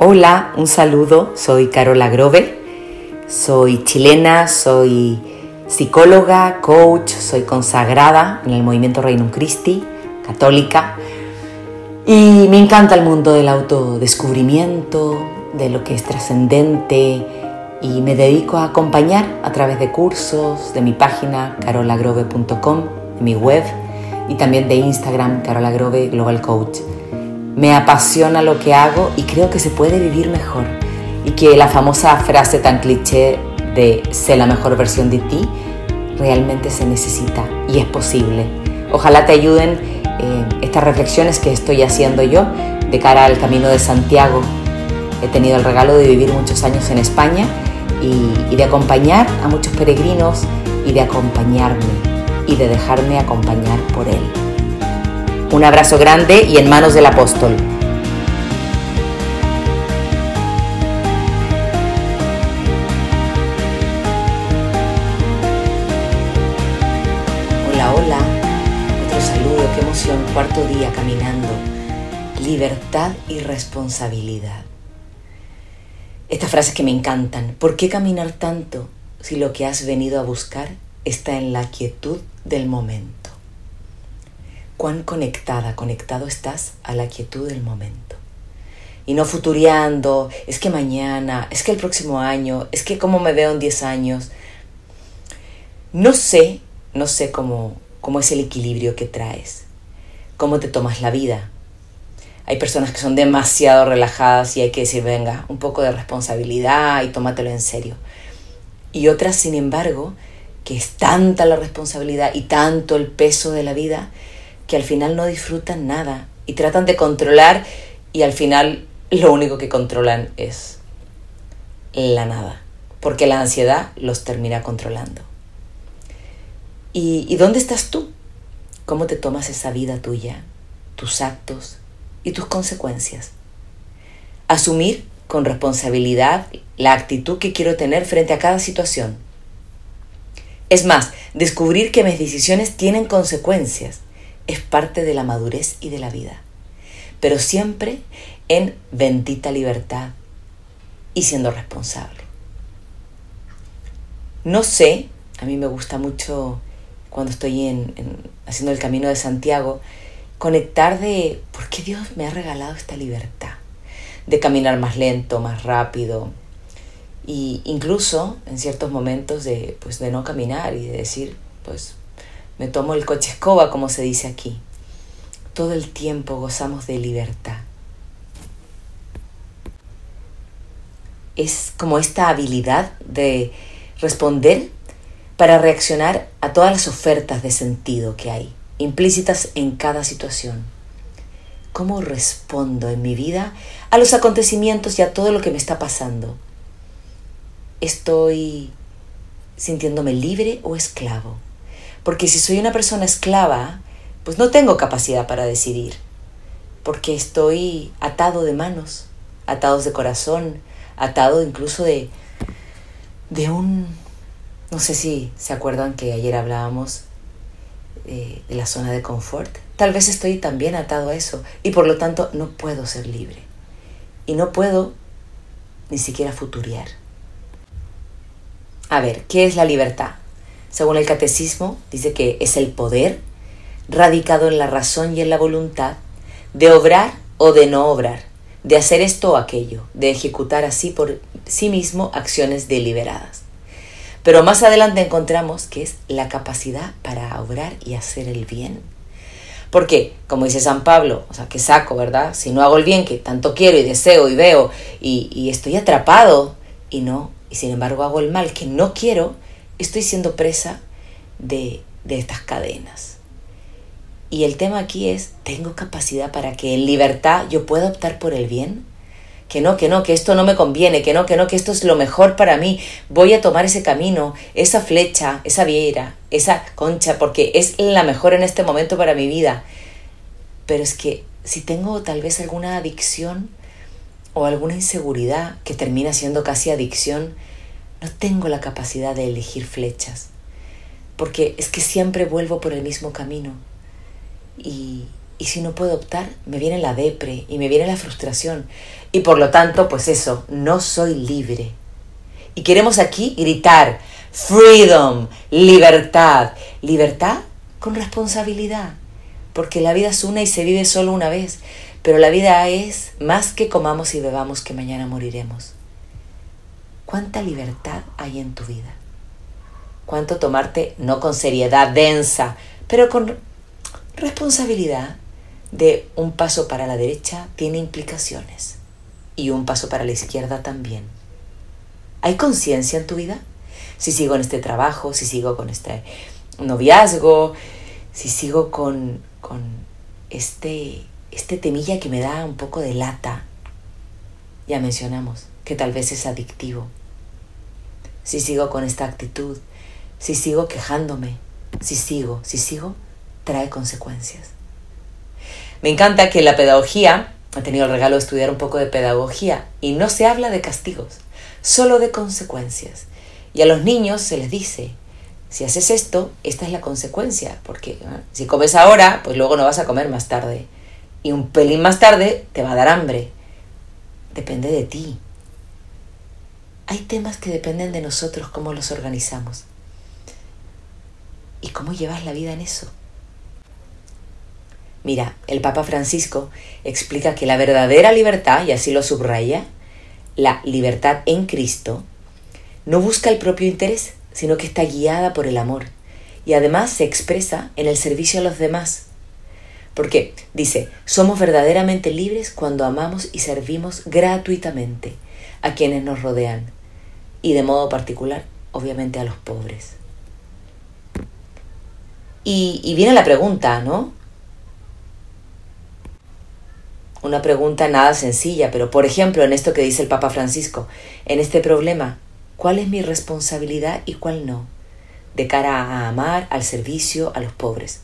Hola, un saludo, soy Carola Grove, soy chilena, soy psicóloga, coach, soy consagrada en el movimiento Reino Christi, católica, y me encanta el mundo del autodescubrimiento, de lo que es trascendente, y me dedico a acompañar a través de cursos, de mi página carolagrove.com, de mi web y también de Instagram, Carola Grove Global Coach. Me apasiona lo que hago y creo que se puede vivir mejor y que la famosa frase tan cliché de sé la mejor versión de ti realmente se necesita y es posible. Ojalá te ayuden eh, estas reflexiones que estoy haciendo yo de cara al Camino de Santiago. He tenido el regalo de vivir muchos años en España y, y de acompañar a muchos peregrinos y de acompañarme y de dejarme acompañar por él. Un abrazo grande y en manos del apóstol. Hola, hola. Otro saludo, qué emoción. Cuarto día caminando. Libertad y responsabilidad. Estas frases que me encantan. ¿Por qué caminar tanto si lo que has venido a buscar está en la quietud del momento? Cuán conectada, conectado estás a la quietud del momento. Y no futuriando, es que mañana, es que el próximo año, es que cómo me veo en 10 años. No sé, no sé cómo, cómo es el equilibrio que traes, cómo te tomas la vida. Hay personas que son demasiado relajadas y hay que decir, venga, un poco de responsabilidad y tómatelo en serio. Y otras, sin embargo, que es tanta la responsabilidad y tanto el peso de la vida que al final no disfrutan nada y tratan de controlar y al final lo único que controlan es la nada, porque la ansiedad los termina controlando. ¿Y, dónde estás tú? ¿Cómo te tomas esa vida tuya, tus actos y tus consecuencias? Asumir con responsabilidad la actitud que quiero tener frente a cada situación. Es más, descubrir que mis decisiones tienen consecuencias es parte de la madurez y de la vida, pero siempre en bendita libertad y siendo responsable. No sé, a mí me gusta mucho cuando estoy en, haciendo el camino de Santiago, conectar de por qué Dios me ha regalado esta libertad, de caminar más lento, más rápido, y incluso en ciertos momentos de, pues, de no caminar y de decir, pues me tomo el coche escoba, como se dice aquí. Todo el tiempo gozamos de libertad. Es como esta habilidad de responder para reaccionar a todas las ofertas de sentido que hay, implícitas en cada situación. ¿Cómo respondo en mi vida a los acontecimientos y a todo lo que me está pasando? ¿Estoy sintiéndome libre o esclavo? Porque si soy una persona esclava, pues no tengo capacidad para decidir. Porque estoy atado de manos, atados de corazón, atado incluso de, de un... No sé si se acuerdan que ayer hablábamos eh, de la zona de confort. Tal vez estoy también atado a eso y por lo tanto no puedo ser libre. Y no puedo ni siquiera futuriar. A ver, ¿qué es la libertad? Según el catecismo, dice que es el poder radicado en la razón y en la voluntad de obrar o de no obrar, de hacer esto o aquello, de ejecutar así por sí mismo acciones deliberadas. Pero más adelante encontramos que es la capacidad para obrar y hacer el bien. Porque, como dice San Pablo, o sea, que saco, ¿verdad? Si no hago el bien que tanto quiero y deseo y veo y, y estoy atrapado y no, y sin embargo hago el mal que no quiero, estoy siendo presa de, de estas cadenas. Y el tema aquí es, ¿tengo capacidad para que en libertad yo pueda optar por el bien? Que no, que no, que esto no me conviene, que no, que no, que esto es lo mejor para mí. Voy a tomar ese camino, esa flecha, esa viera, esa concha, porque es la mejor en este momento para mi vida. Pero es que si tengo tal vez alguna adicción o alguna inseguridad que termina siendo casi adicción, no tengo la capacidad de elegir flechas, porque es que siempre vuelvo por el mismo camino. Y, Y si no puedo optar, me viene la depre y me viene la frustración. Y por lo tanto, pues eso, no soy libre. Y queremos aquí gritar, freedom, libertad. Libertad con responsabilidad. Porque la vida es una y se vive solo una vez. Pero la vida es más que comamos y bebamos que mañana moriremos. ¿Cuánta libertad hay en tu vida? ¿Cuánto tomarte, no con seriedad densa, pero con responsabilidad de un paso para la derecha tiene implicaciones y un paso para la izquierda también? ¿Hay conciencia en tu vida? Si sigo en este trabajo, si sigo con este noviazgo, si sigo con, con este este temilla que me da un poco de lata, ya mencionamos, que tal vez es adictivo. Si sigo con esta actitud, si sigo quejándome, si sigo, si sigo, trae consecuencias. Me encanta que la pedagogía, he tenido el regalo de estudiar un poco de pedagogía, y no se habla de castigos, solo de consecuencias. Y a los niños se les dice, si haces esto, esta es la consecuencia, porque si comes ahora, pues luego no vas a comer más tarde y un pelín más tarde te va a dar hambre. Depende de ti. Hay temas que dependen de nosotros, cómo los organizamos. ¿Y cómo llevas la vida en eso? Mira, el Papa Francisco explica que la verdadera libertad, y así lo subraya, la libertad en Cristo, no busca el propio interés, sino que está guiada por el amor y además se expresa en el servicio a los demás porque dice, somos verdaderamente libres cuando amamos y servimos gratuitamente a quienes nos rodean y de modo particular, obviamente, a los pobres. Y, viene la pregunta, ¿no? Una pregunta nada sencilla, pero por ejemplo, en esto que dice el Papa Francisco, en este problema, ¿cuál es mi responsabilidad y cuál no? De cara a amar, al servicio, a los pobres.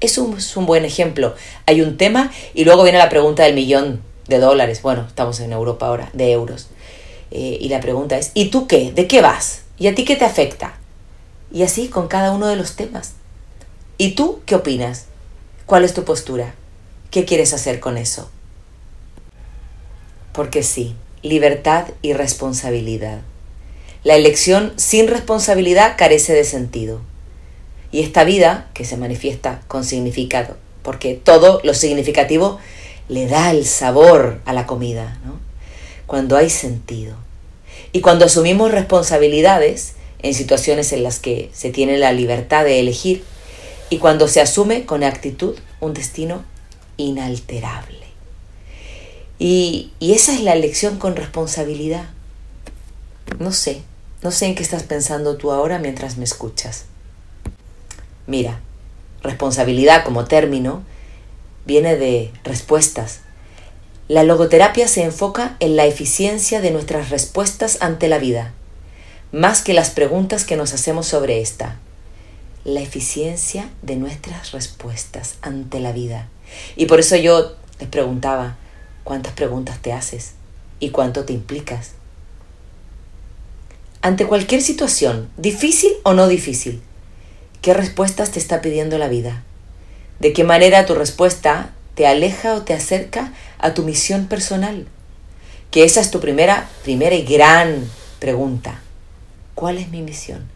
Es un buen ejemplo. Hay un tema y luego viene la pregunta del millón de dólares. Bueno, estamos en Europa ahora, de euros. Eh, y la pregunta es, ¿y tú qué? ¿De qué vas? ¿Y a ti qué te afecta? Y así con cada uno de los temas. ¿Y tú qué opinas? ¿Cuál es tu postura? ¿Qué quieres hacer con eso? Porque sí, libertad y responsabilidad. La elección sin responsabilidad carece de sentido y esta vida que se manifiesta con significado, porque todo lo significativo le da el sabor a la comida, ¿no? Cuando hay sentido. Y cuando asumimos responsabilidades en situaciones en las que se tiene la libertad de elegir, y cuando se asume con actitud un destino inalterable. Y, y esa es la elección con responsabilidad. No sé, no sé en qué estás pensando tú ahora mientras me escuchas. Mira, responsabilidad como término viene de respuestas. La logoterapia se enfoca en la eficiencia de nuestras respuestas ante la vida, más que las preguntas que nos hacemos sobre esta. La eficiencia de nuestras respuestas ante la vida. Y por eso yo les preguntaba, ¿cuántas preguntas te haces? ¿Y cuánto te implicas? Ante cualquier situación, difícil o no difícil, ¿Qué respuestas te está pidiendo la vida? ¿De qué manera tu respuesta te aleja o te acerca a tu misión personal? Que esa es tu primera, primera y gran pregunta. ¿Cuál es mi misión?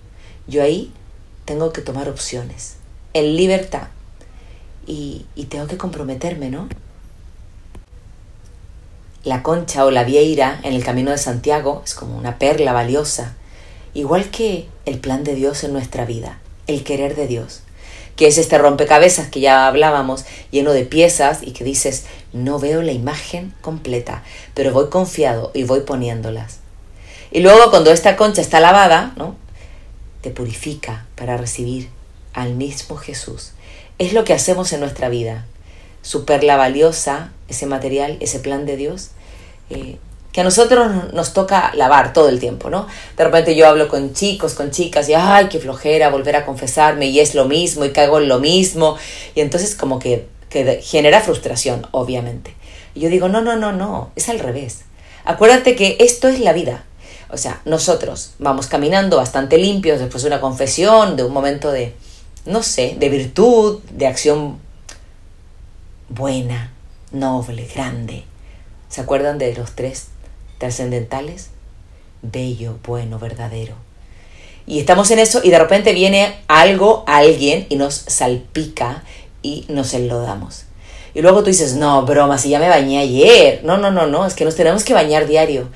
Yo ahí tengo que tomar opciones, en libertad. Y, y tengo que comprometerme, ¿no? La concha o la vieira en el camino de Santiago es como una perla valiosa, igual que el plan de Dios en nuestra vida el querer de Dios, que es este rompecabezas que ya hablábamos, lleno de piezas y que dices, no veo la imagen completa, pero voy confiado y voy poniéndolas. Y luego cuando esta concha está lavada, ¿no? Te purifica para recibir al mismo Jesús. Es lo que hacemos en nuestra vida. Su perla valiosa, ese material, ese plan de Dios, eh, que a nosotros nos toca lavar todo el tiempo, ¿no? De repente yo hablo con chicos, con chicas y, ay, qué flojera volver a confesarme y es lo mismo y caigo en lo mismo. Y entonces como que, que genera frustración, obviamente. Y yo digo, no, no, no, no, es al revés. Acuérdate que esto es la vida. O sea, nosotros vamos caminando bastante limpios después de una confesión, de un momento de, no sé, de virtud, de acción buena, noble, grande. ¿Se acuerdan de los tres trascendentales? Bello, bueno, verdadero. Y estamos en eso y de repente viene algo, alguien y nos salpica y nos enlodamos. Y luego tú dices, no, broma, si ya me bañé ayer. No, no, no, no, es que nos tenemos que bañar diario.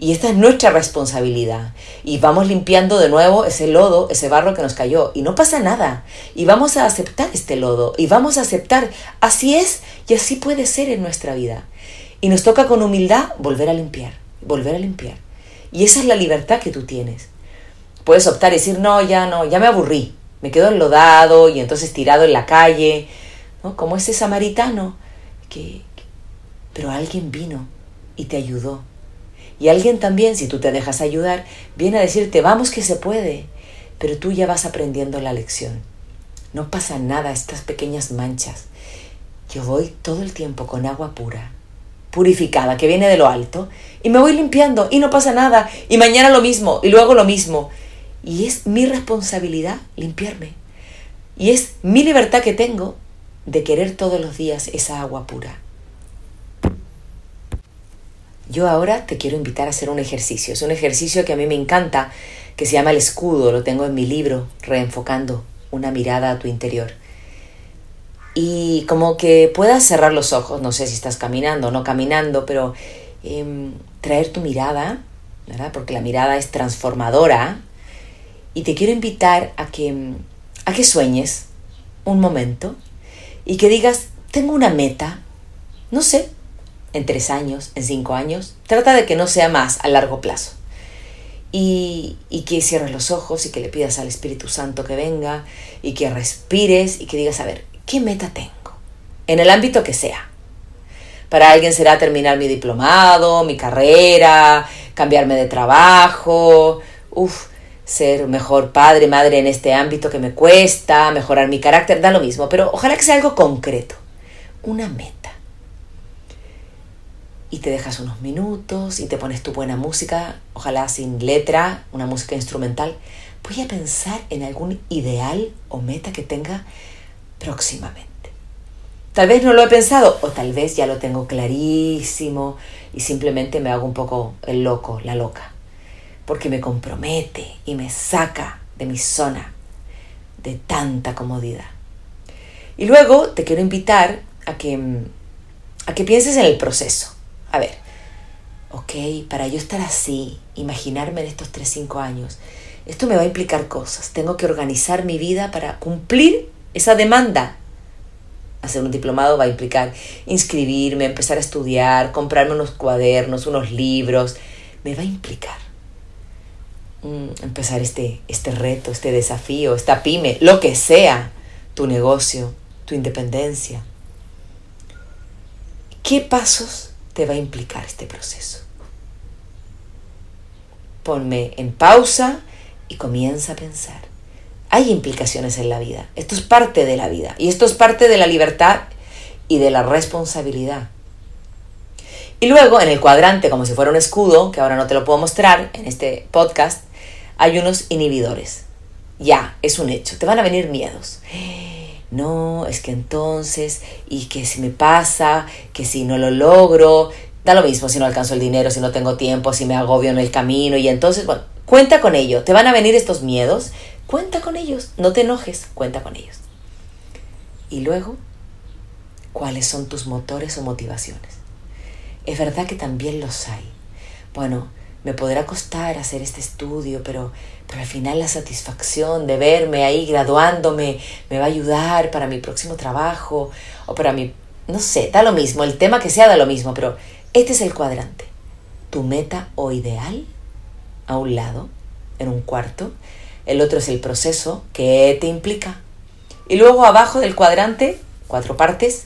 Y esta es nuestra responsabilidad. Y vamos limpiando de nuevo ese lodo, ese barro que nos cayó. Y no pasa nada. Y vamos a aceptar este lodo. Y vamos a aceptar, así es y así puede ser en nuestra vida. Y nos toca con humildad volver a limpiar, volver a limpiar. Y esa es la libertad que tú tienes. Puedes optar y decir, no, ya no, ya me aburrí. Me quedo enlodado y entonces tirado en la calle. ¿no? Como ese samaritano que... Pero alguien vino y te ayudó y alguien también, si tú te dejas ayudar, viene a decirte, vamos que se puede, pero tú ya vas aprendiendo la lección. No pasa nada estas pequeñas manchas. Yo voy todo el tiempo con agua pura, purificada, que viene de lo alto, y me voy limpiando y no pasa nada, y mañana lo mismo, y luego lo mismo. Y es mi responsabilidad limpiarme. Y es mi libertad que tengo de querer todos los días esa agua pura. Yo ahora te quiero invitar a hacer un ejercicio. Es un ejercicio que a mí me encanta, que se llama el escudo. Lo tengo en mi libro, Reenfocando una mirada a tu interior. Y como que puedas cerrar los ojos, no sé si estás caminando o no caminando, pero em, traer tu mirada, ¿verdad? Porque la mirada es transformadora. Y te quiero invitar a que, a que sueñes un momento y que digas, tengo una meta, no sé, en tres años, en cinco años. Trata de que no sea más a largo plazo. Y, y, que cierres los ojos y que le pidas al Espíritu Santo que venga y que respires y que digas, a ver, ¿qué meta tengo? En el ámbito que sea. Para alguien será terminar mi diplomado, mi carrera, cambiarme de trabajo, uff, ser mejor padre, madre en este ámbito que me cuesta, mejorar mi carácter, da lo mismo, pero ojalá que sea algo concreto, una meta y te dejas unos minutos y te pones tu buena música, ojalá sin letra, una música instrumental. Voy a pensar en algún ideal o meta que tenga próximamente. Tal vez no lo he pensado o tal vez ya lo tengo clarísimo y simplemente me hago un poco el loco, la loca, porque me compromete y me saca de mi zona de tanta comodidad. Y luego te quiero invitar a que, a que pienses en el proceso a ver, ok, para yo estar así, imaginarme en estos 3, 5 años, esto me va a implicar cosas. Tengo que organizar mi vida para cumplir esa demanda. Hacer un diplomado va a implicar inscribirme, empezar a estudiar, comprarme unos cuadernos, unos libros. Me va a implicar mm, empezar este, este reto, este desafío, esta pyme, lo que sea, tu negocio, tu independencia. ¿Qué pasos te va a implicar este proceso. Ponme en pausa y comienza a pensar. Hay implicaciones en la vida. Esto es parte de la vida. Y esto es parte de la libertad y de la responsabilidad. Y luego en el cuadrante, como si fuera un escudo, que ahora no te lo puedo mostrar en este podcast, hay unos inhibidores. Ya, es un hecho. Te van a venir miedos no, es que entonces, y que si me pasa, que si no lo logro, da lo mismo si no alcanzo el dinero, si no tengo tiempo, si me agobio en el camino, y entonces, bueno, cuenta con ello, te van a venir estos miedos, cuenta con ellos, no te enojes, cuenta con ellos. Y luego, ¿cuáles son tus motores o motivaciones? Es verdad que también los hay. Bueno, me podrá costar hacer este estudio, pero, pero al final la satisfacción de verme ahí graduándome me va a ayudar para mi próximo trabajo o para mi, no sé, da lo mismo, el tema que sea da lo mismo, pero este es el cuadrante. Tu meta o ideal a un lado, en un cuarto, el otro es el proceso que te implica. Y luego abajo del cuadrante, cuatro partes,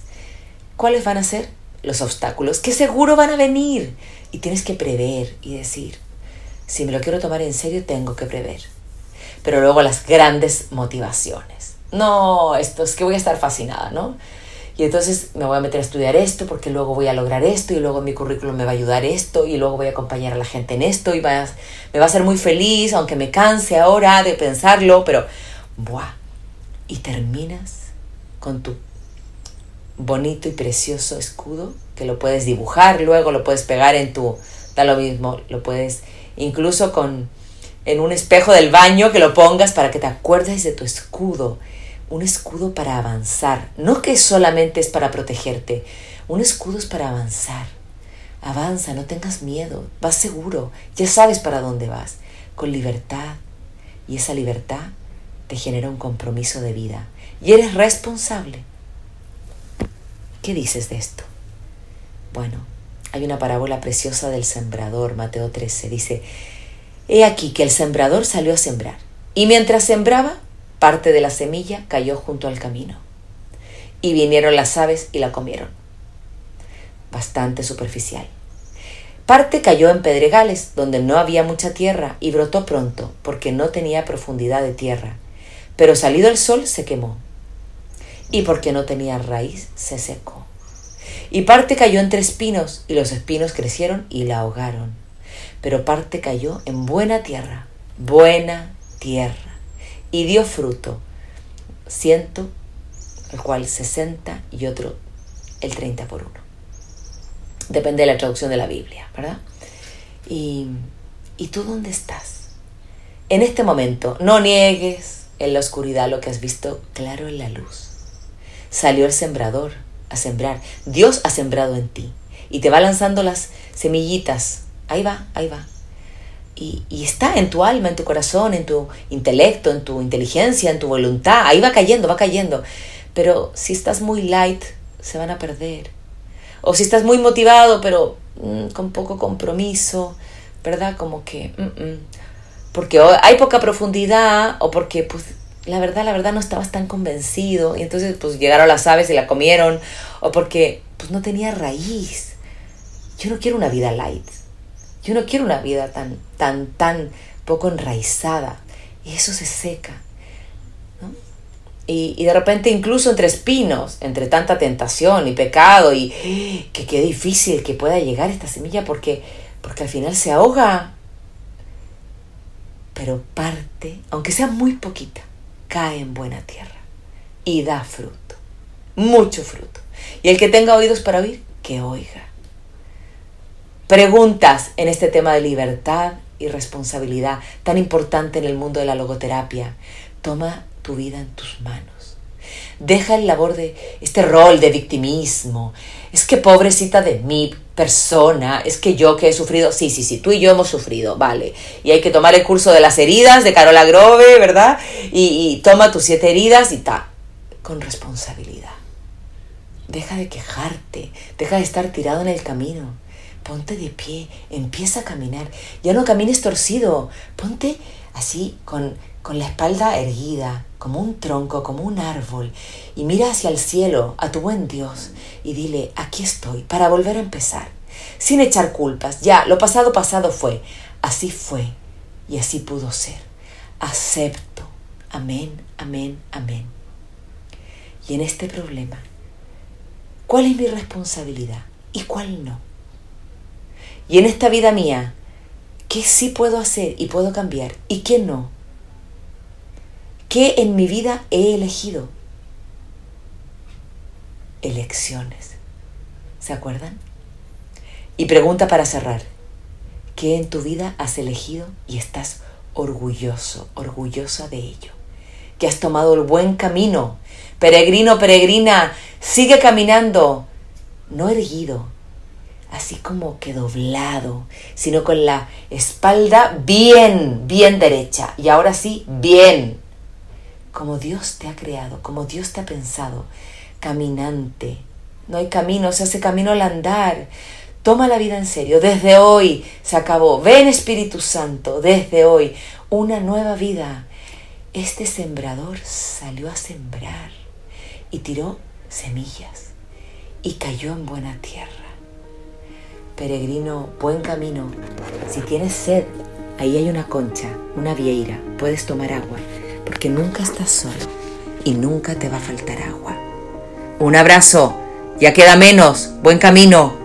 ¿cuáles van a ser? Los obstáculos, que seguro van a venir y tienes que prever y decir, si me lo quiero tomar en serio, tengo que prever. Pero luego las grandes motivaciones. No, esto es que voy a estar fascinada, ¿no? Y entonces me voy a meter a estudiar esto porque luego voy a lograr esto y luego mi currículum me va a ayudar esto y luego voy a acompañar a la gente en esto y me va a hacer muy feliz, aunque me canse ahora de pensarlo, pero ¡buah! Y terminas con tu bonito y precioso escudo que lo puedes dibujar, luego lo puedes pegar en tu, da lo mismo, lo puedes incluso con en un espejo del baño que lo pongas para que te acuerdes de tu escudo, un escudo para avanzar, no que solamente es para protegerte, un escudo es para avanzar. Avanza, no tengas miedo, vas seguro, ya sabes para dónde vas, con libertad. Y esa libertad te genera un compromiso de vida. Y eres responsable. ¿Qué dices de esto? Bueno, hay una parábola preciosa del sembrador, Mateo 13. Dice, He aquí que el sembrador salió a sembrar, y mientras sembraba, parte de la semilla cayó junto al camino. Y vinieron las aves y la comieron. Bastante superficial. Parte cayó en pedregales, donde no había mucha tierra, y brotó pronto, porque no tenía profundidad de tierra. Pero salido el sol se quemó. Y porque no tenía raíz, se secó. Y parte cayó entre espinos, y los espinos crecieron y la ahogaron. Pero parte cayó en buena tierra, buena tierra, y dio fruto, ciento, el cual sesenta y otro el treinta por uno. Depende de la traducción de la Biblia, ¿verdad? Y, ¿Y tú dónde estás? En este momento, no niegues en la oscuridad lo que has visto claro en la luz. Salió el sembrador a sembrar. Dios ha sembrado en ti y te va lanzando las semillitas. Ahí va, ahí va. Y, está en tu alma, en tu corazón, en tu intelecto, en tu inteligencia, en tu voluntad. Ahí va cayendo, va cayendo. Pero si estás muy light, se van a perder. O si estás muy motivado, pero mm, con poco compromiso, ¿verdad? Como que... Mm, mm. porque hay poca profundidad o porque, pues, la verdad, la verdad no estabas tan convencido y entonces, pues, llegaron las aves y la comieron o porque, pues, no tenía raíz. Yo no quiero una vida light. Yo no quiero una vida tan, tan, tan poco enraizada. Y eso se seca. Y, de repente incluso entre espinos, entre tanta tentación y pecado y que qué difícil que pueda llegar esta semilla porque, porque al final se ahoga. Pero parte, aunque sea muy poquita, cae en buena tierra y da fruto, mucho fruto. Y el que tenga oídos para oír, que oiga. Preguntas en este tema de libertad y responsabilidad tan importante en el mundo de la logoterapia. Toma tu vida en tus manos. Deja el labor de este rol de victimismo. Es que pobrecita de mi persona, es que yo que he sufrido, sí, sí, sí, tú y yo hemos sufrido, vale. Y hay que tomar el curso de las heridas de Carola Grove, ¿verdad? Y, y toma tus siete heridas y ta, con responsabilidad. Deja de quejarte, deja de estar tirado en el camino. Ponte de pie, empieza a caminar. Ya no camines torcido, ponte así con con la espalda erguida, como un tronco, como un árbol, y mira hacia el cielo, a tu buen Dios, y dile, aquí estoy, para volver a empezar, sin echar culpas. Ya, lo pasado pasado fue, así fue, y así pudo ser. Acepto. Amén, amén, amén. Y en este problema, ¿cuál es mi responsabilidad y cuál no? Y en esta vida mía, ¿qué sí puedo hacer y puedo cambiar y qué no? ¿Qué en mi vida he elegido? Elecciones. ¿Se acuerdan? Y pregunta para cerrar. ¿Qué en tu vida has elegido y estás orgulloso, orgullosa de ello? Que has tomado el buen camino. Peregrino, peregrina, sigue caminando. No erguido, así como que doblado, sino con la espalda bien, bien derecha. Y ahora sí, bien, como Dios te ha creado, como Dios te ha pensado, caminante. No hay camino, se hace camino al andar. Toma la vida en serio. Desde hoy se acabó. Ven Espíritu Santo, desde hoy una nueva vida. Este sembrador salió a sembrar y tiró semillas y cayó en buena tierra. Peregrino, buen camino. Si tienes sed, ahí hay una concha, una vieira, puedes tomar agua porque nunca estás solo y nunca te va a faltar agua. Un abrazo, ya queda menos, buen camino.